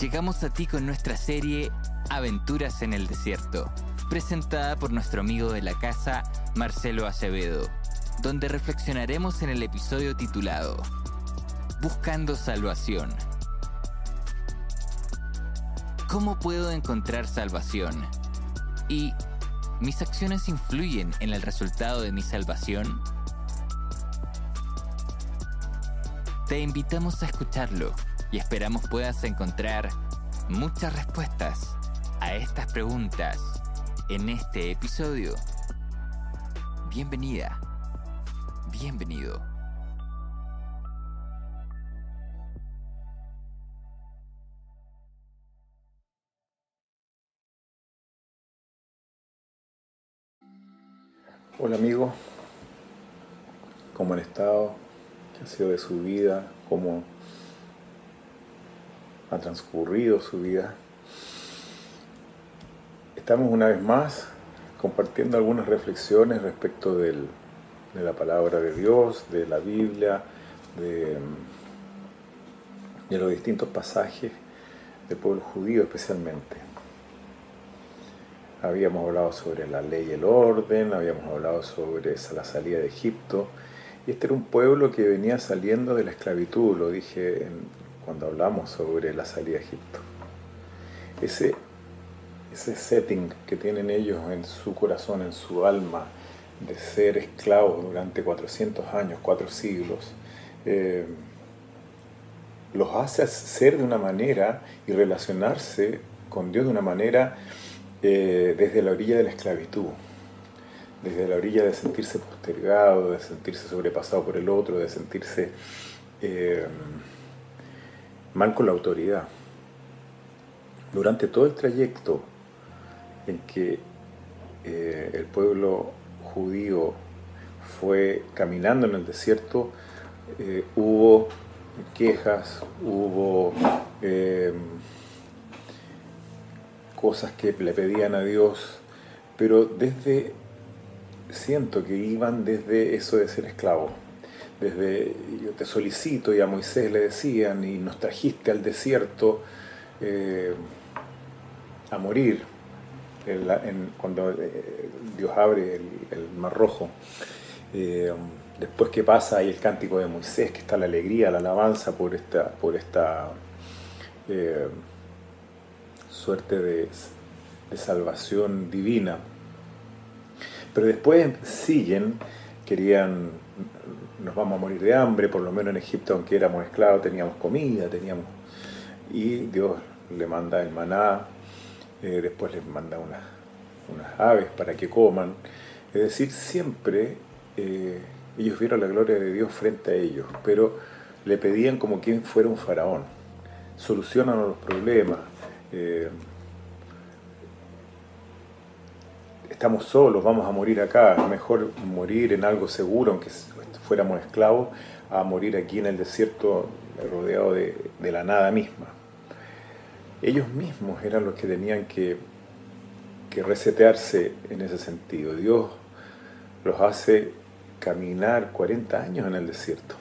Llegamos a ti con nuestra serie Aventuras en el Desierto, presentada por nuestro amigo de la casa, Marcelo Acevedo, donde reflexionaremos en el episodio titulado Buscando Salvación. ¿Cómo puedo encontrar salvación? ¿Y mis acciones influyen en el resultado de mi salvación? Te invitamos a escucharlo y esperamos puedas encontrar muchas respuestas a estas preguntas en este episodio. Bienvenida, bienvenido. Hola amigo, ¿cómo han estado? ¿Qué ha sido de su vida? ¿Cómo ha transcurrido su vida? Estamos una vez más compartiendo algunas reflexiones respecto de la palabra de Dios, de la Biblia, de, de los distintos pasajes del pueblo judío especialmente. Habíamos hablado sobre la ley y el orden, habíamos hablado sobre la salida de Egipto. Y este era un pueblo que venía saliendo de la esclavitud, lo dije en, cuando hablamos sobre la salida de Egipto. Ese, ese setting que tienen ellos en su corazón, en su alma, de ser esclavos durante 400 años, cuatro siglos, eh, los hace ser de una manera y relacionarse con Dios de una manera eh, desde la orilla de la esclavitud, desde la orilla de sentirse postergado, de sentirse sobrepasado por el otro, de sentirse eh, mal con la autoridad. Durante todo el trayecto en que eh, el pueblo judío fue caminando en el desierto, eh, hubo quejas, hubo eh, cosas que le pedían a Dios, pero desde, siento que iban desde eso de ser esclavo. Desde yo te solicito y a Moisés le decían y nos trajiste al desierto eh, a morir cuando eh, Dios abre el, mar rojo. Eh, después que pasa ahí el cántico de Moisés, que está la alegría, la alabanza por esta, por esta suerte de, salvación divina. Pero después siguen, querían, nos vamos a morir de hambre, por lo menos en Egipto, aunque éramos esclavos, teníamos comida, teníamos... Y Dios le manda el maná, eh, después les manda unas, unas aves para que coman. Es decir, siempre eh, ellos vieron la gloria de Dios frente a ellos, pero le pedían como quien fuera un faraón. Solucionan los problemas. Eh, estamos solos, vamos a morir acá. Mejor morir en algo seguro, aunque fuéramos esclavos, a morir aquí en el desierto rodeado de, de la nada misma. Ellos mismos eran los que tenían que, que resetearse en ese sentido. Dios los hace caminar 40 años en el desierto.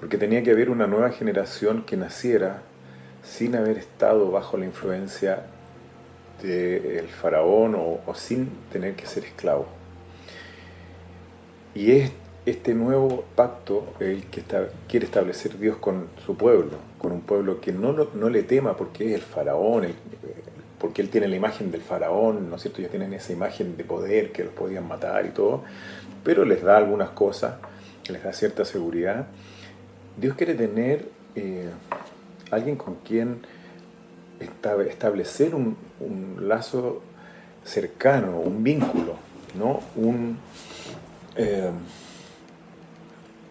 Porque tenía que haber una nueva generación que naciera sin haber estado bajo la influencia del faraón o, sin tener que ser esclavo. Y es este nuevo pacto el que está, quiere establecer Dios con su pueblo, con un pueblo que no, no le tema porque es el faraón, porque él tiene la imagen del faraón, ¿no es cierto? Ellos tienen esa imagen de poder que los podían matar y todo, pero les da algunas cosas, les da cierta seguridad. Dios quiere tener eh, alguien con quien establecer un, un, lazo cercano, un vínculo, ¿no? Un, eh,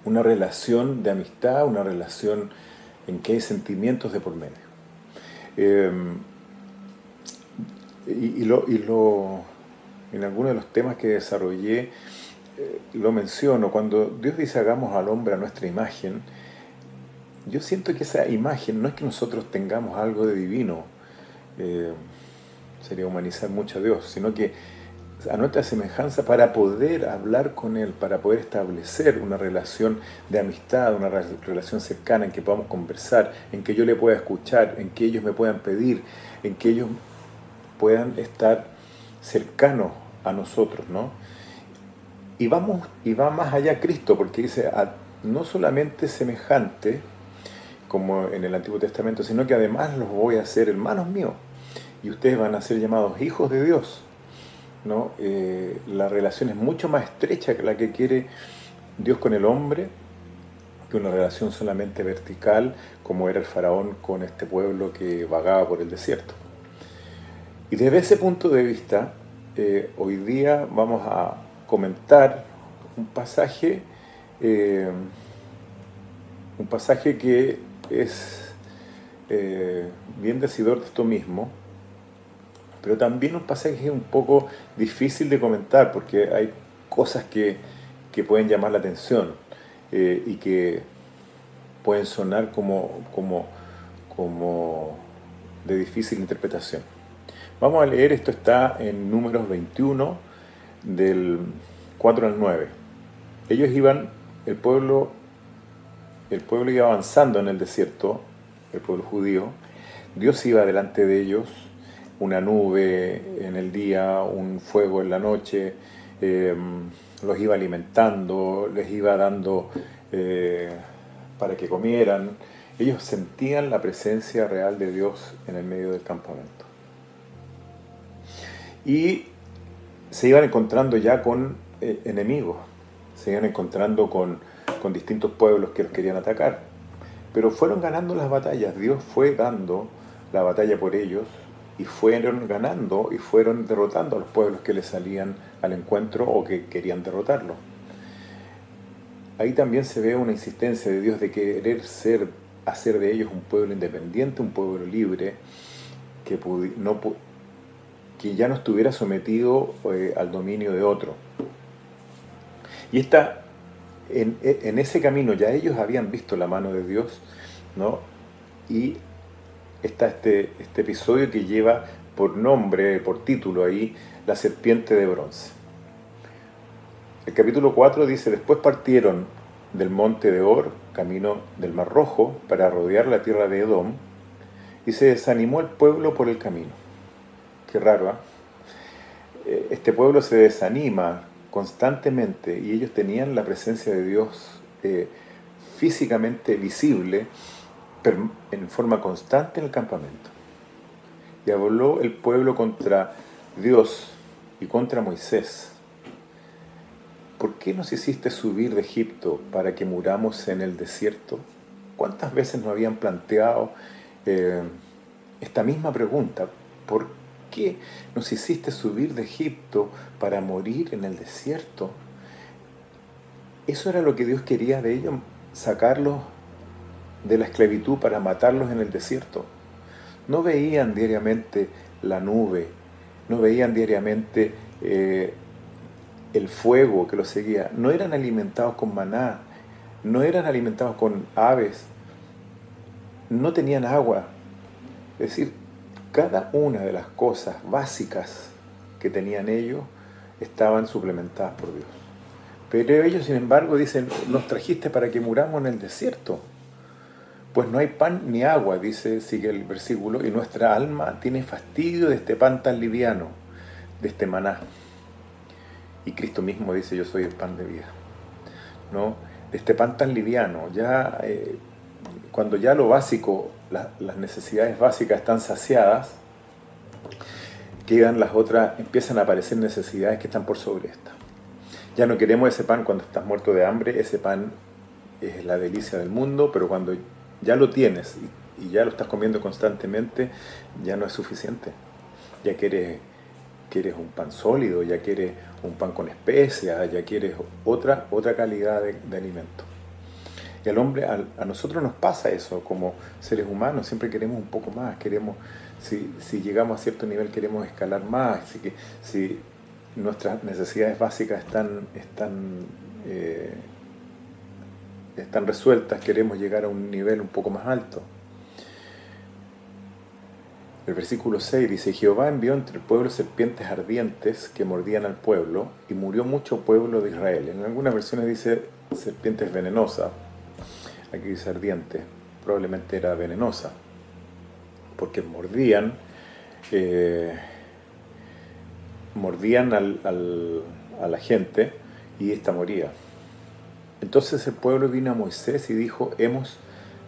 una relación de amistad, una relación en que hay sentimientos de por medio. Em, y, lo, y lo, en algunos de los temas que desarrollé, eh, lo menciono, cuando Dios dice hagamos al hombre a nuestra imagen, yo siento que esa imagen no es que nosotros tengamos algo de divino, eh, sería humanizar mucho a Dios, sino que a nuestra semejanza para poder hablar con Él, para poder establecer una relación de amistad, una relación cercana en que podamos conversar, en que yo le pueda escuchar, en que ellos me puedan pedir, en que ellos puedan estar cercanos a nosotros, ¿no? Y, vamos, y va más allá Cristo, porque dice, no solamente semejante, como en el Antiguo Testamento, sino que además los voy a hacer hermanos míos, y ustedes van a ser llamados hijos de Dios. ¿no? Eh, la relación es mucho más estrecha que la que quiere Dios con el hombre, que una relación solamente vertical, como era el faraón con este pueblo que vagaba por el desierto. Y desde ese punto de vista, eh, hoy día vamos a comentar un pasaje, eh, un pasaje que es bien decidor de esto mismo, pero también un pasaje un poco difícil de comentar porque hay cosas que, pueden llamar la atención eh, y que pueden sonar como, como, como de difícil interpretación. Vamos a leer, esto está en números 21 del 4 al 9. Ellos iban, el pueblo, el pueblo iba avanzando en el desierto, el pueblo judío, Dios iba delante de ellos una nube en el día, un fuego en la noche, eh, los iba alimentando, les iba dando eh, para que comieran. Ellos sentían la presencia real de Dios en el medio del campamento. Y se iban encontrando ya con eh, enemigos, se iban encontrando con, con distintos pueblos que los querían atacar. Pero fueron ganando las batallas, Dios fue dando la batalla por ellos, y fueron ganando y fueron derrotando a los pueblos que les salían al encuentro o que querían derrotarlo. Ahí también se ve una insistencia de Dios de querer ser, hacer de ellos un pueblo independiente, un pueblo libre, que, ya no estuviera sometido eh, al dominio de otro. Y está en, ese camino ya ellos habían visto la mano de Dios, ¿no? Y está este, este episodio que lleva por nombre, por título ahí, la serpiente de bronce. El capítulo 4 dice, después partieron del monte de Or, camino del Mar Rojo, para rodear la tierra de Edom, y se desanimó el pueblo por el camino. Qué raro, ¿ah? ¿eh? Este pueblo se desanima constantemente y ellos tenían la presencia de Dios eh, físicamente visible, en forma constante en el campamento. Y habló el pueblo contra Dios y contra Moisés. ¿Por qué nos hiciste subir de Egipto para que muramos en el desierto? ¿Cuántas veces nos habían planteado eh, esta misma pregunta? ¿Por qué nos hiciste subir de Egipto para morir en el desierto? Eso era lo que Dios quería de ellos, sacarlos de la esclavitud para matarlos en el desierto. No veían diariamente la nube, no veían diariamente eh, el fuego que los seguía, no eran alimentados con maná, no eran alimentados con aves, no tenían agua. Es decir, cada una de las cosas básicas que tenían ellos estaban suplementadas por Dios. Pero ellos, sin embargo, dicen, nos trajiste para que muramos en el desierto. Pues no hay pan ni agua, dice, sigue el versículo, y nuestra alma tiene fastidio de este pan tan liviano, de este maná. Y Cristo mismo dice, yo soy el pan de vida. ¿No? De este pan tan liviano, ya eh, cuando ya lo básico, las necesidades básicas están saciadas, quedan las otras, empiezan a aparecer necesidades que están por sobre esta. Ya no queremos ese pan cuando estás muerto de hambre, ese pan es la delicia del mundo, pero cuando ya lo tienes y, ya lo estás comiendo constantemente, ya no es suficiente. Ya quieres, quieres un pan sólido, ya quieres un pan con especias, ya quieres otra, otra calidad de, alimento. Y al hombre, a, nosotros nos pasa eso como seres humanos, siempre queremos un poco más, queremos, si, llegamos a cierto nivel queremos escalar más, si nuestras necesidades básicas están, están, eh, están resueltas, queremos llegar a un nivel un poco más alto. El versículo 6 dice, Jehová envió entre el pueblo serpientes ardientes que mordían al pueblo y murió mucho pueblo de Israel. En algunas versiones dice serpientes venenosas, aquí dice ardiente, probablemente era venenosa, porque mordían, eh, mordían a la gente y ésta moría. Entonces el pueblo vino a Moisés y dijo, hemos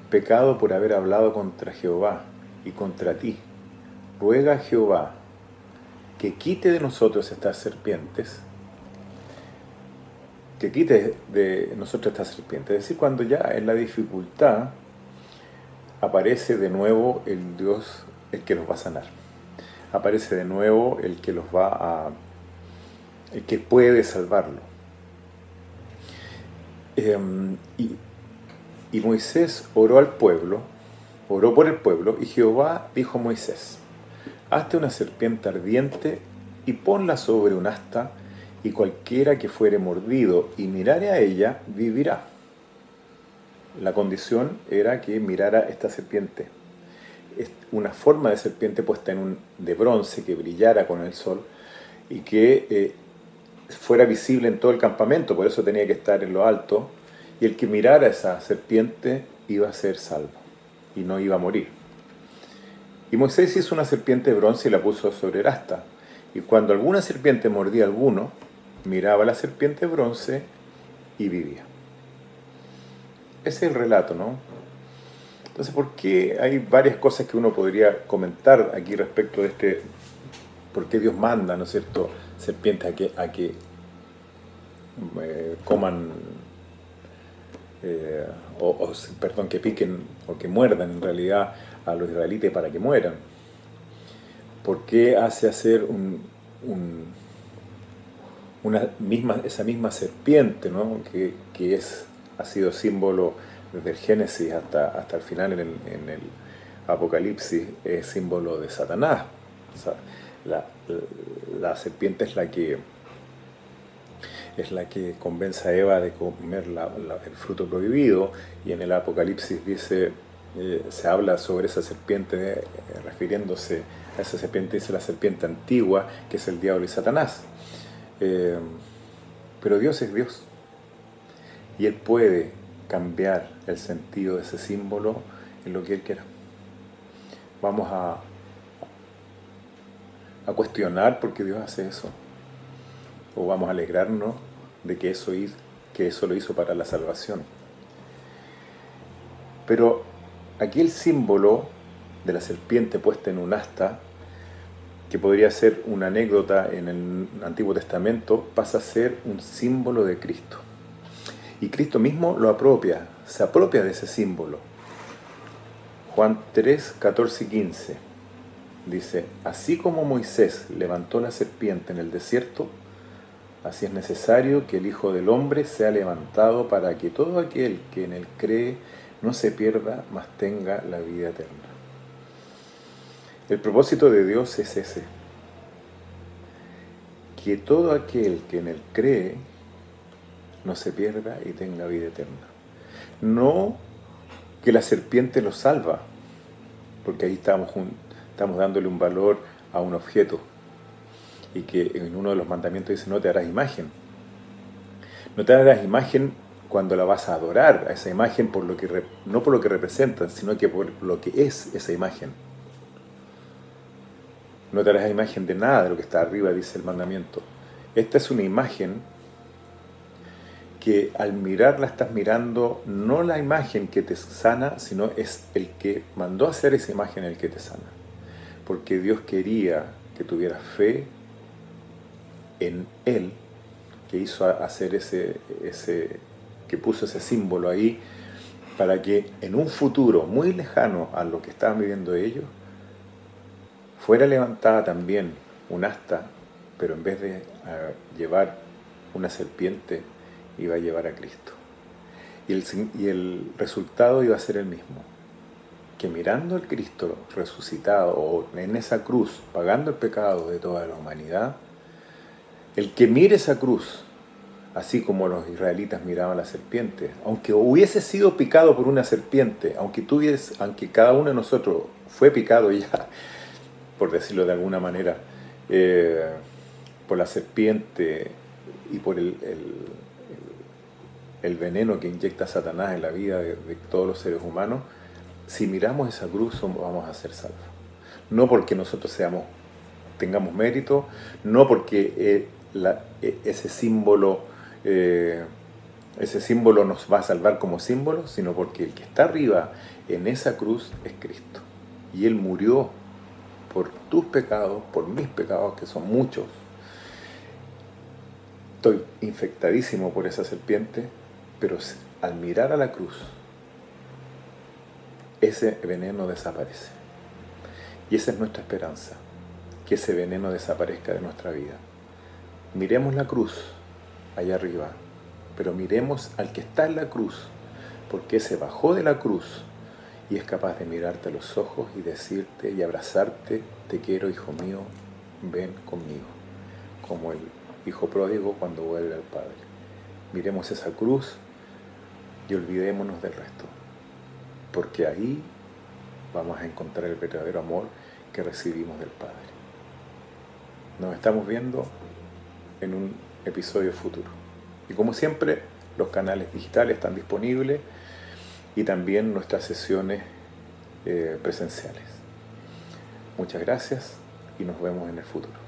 pecado por haber hablado contra Jehová y contra ti ruega a Jehová que quite de nosotros estas serpientes, que quite de nosotros estas serpientes. Es decir, cuando ya en la dificultad aparece de nuevo el Dios, el que los va a sanar. Aparece de nuevo el que los va a, el que puede salvarlo. Em, y Moisés oró al pueblo, oró por el pueblo, y Jehová dijo a Moisés, hazte una serpiente ardiente y ponla sobre un asta, y cualquiera que fuere mordido y mirare a ella, vivirá. La condición era que mirara esta serpiente. Una forma de serpiente puesta en un de bronce que brillara con el sol y que eh, fuera visible en todo el campamento, por eso tenía que estar en lo alto, y el que mirara esa serpiente iba a ser salvo y no iba a morir. Y Moisés hizo una serpiente de bronce y la puso sobre el asta. Y cuando alguna serpiente mordía a alguno, miraba la serpiente de bronce y vivía. Ese es el relato, ¿no? Entonces, ¿por qué hay varias cosas que uno podría comentar aquí respecto de este, por qué Dios manda, ¿no es cierto?, serpientes a que, a que eh, coman, eh, o, perdón, que piquen o que muerdan en realidad a los israelitas para que mueran? ¿Por qué hace hacer un, esa misma serpiente ¿no? que, que, es, ha sido símbolo desde el Génesis hasta, hasta el final en el, Apocalipsis, es símbolo de Satanás? la, la, serpiente es la que es la que convence a Eva de comer el fruto prohibido y en el Apocalipsis dice eh, se habla sobre esa serpiente, eh, refiriéndose a esa serpiente, dice la serpiente antigua, que es el diablo y Satanás. Eh, pero Dios es Dios. Y Él puede cambiar el sentido de ese símbolo en lo que Él quiera. Vamos a, a cuestionar por qué Dios hace eso. O vamos a alegrarnos de que eso, que eso lo hizo para la salvación. Pero Aquí el símbolo de la serpiente puesta en un asta, que podría ser una anécdota en el Antiguo Testamento, pasa a ser un símbolo de Cristo. Y Cristo mismo lo apropia, se apropia de ese símbolo. Juan 3, 14 y 15 dice, así como Moisés levantó la serpiente en el desierto, así es necesario que el Hijo del Hombre sea levantado para que todo aquel que en él cree no se pierda, mas tenga la vida eterna. El propósito de Dios es ese, que todo aquel que en Él cree no se pierda y tenga vida eterna. No que la serpiente lo salva, porque ahí estamos, estamos dándole un valor a un objeto y que en uno de los mandamientos dice no te harás imagen. No te harás imagen cuando la vas a adorar a esa imagen por lo que no por lo que representa, sino que por lo que es esa imagen. No te harás imagen de nada de lo que está arriba, dice el mandamiento. Esta es una imagen que al mirarla estás mirando no la imagen que te sana, sino es el que mandó hacer esa imagen el que te sana. Porque Dios quería que tuvieras fe en Él, que hizo hacer ese, ese, que puso ese símbolo ahí para que en un futuro muy lejano a lo que estaban viviendo ellos, fuera levantada también un asta, pero en vez de llevar una serpiente, iba a llevar a Cristo. Y el, resultado iba a ser el mismo. Que mirando al Cristo resucitado o en esa cruz, pagando el pecado de toda la humanidad, el que mire esa cruz, así como los israelitas miraban la serpiente, aunque hubiese sido picado por una serpiente, aunque, tuviese, aunque cada uno de nosotros fue picado ya, por decirlo de alguna manera, eh, por la serpiente y por el, el, veneno que inyecta Satanás en la vida de, todos los seres humanos, si miramos esa cruz vamos a ser salvos. No porque nosotros seamos, tengamos mérito, no porque eh, e, ese símbolo eh, ese símbolo nos va a salvar como símbolo, sino porque el que está arriba en esa cruz es Cristo. Y Él murió por tus pecados, por mis pecados, que son muchos. Estoy infectadísimo por esa serpiente, pero al mirar a la cruz, ese veneno desaparece. Y esa es nuestra esperanza, que ese veneno desaparezca de nuestra vida. Miremos la cruz allá arriba, pero miremos al que está en la cruz, porque se bajó de la cruz y es capaz de mirarte a los ojos y decirte y abrazarte, te quiero hijo mío, ven conmigo, como el hijo pródigo cuando vuelve al Padre. Miremos esa cruz y olvidémonos del resto, porque ahí vamos a encontrar el verdadero amor que recibimos del Padre. Nos estamos viendo en un episodio futuro. Y como siempre, los canales digitales están disponibles y también nuestras sesiones eh, presenciales. Muchas gracias y nos vemos en el futuro.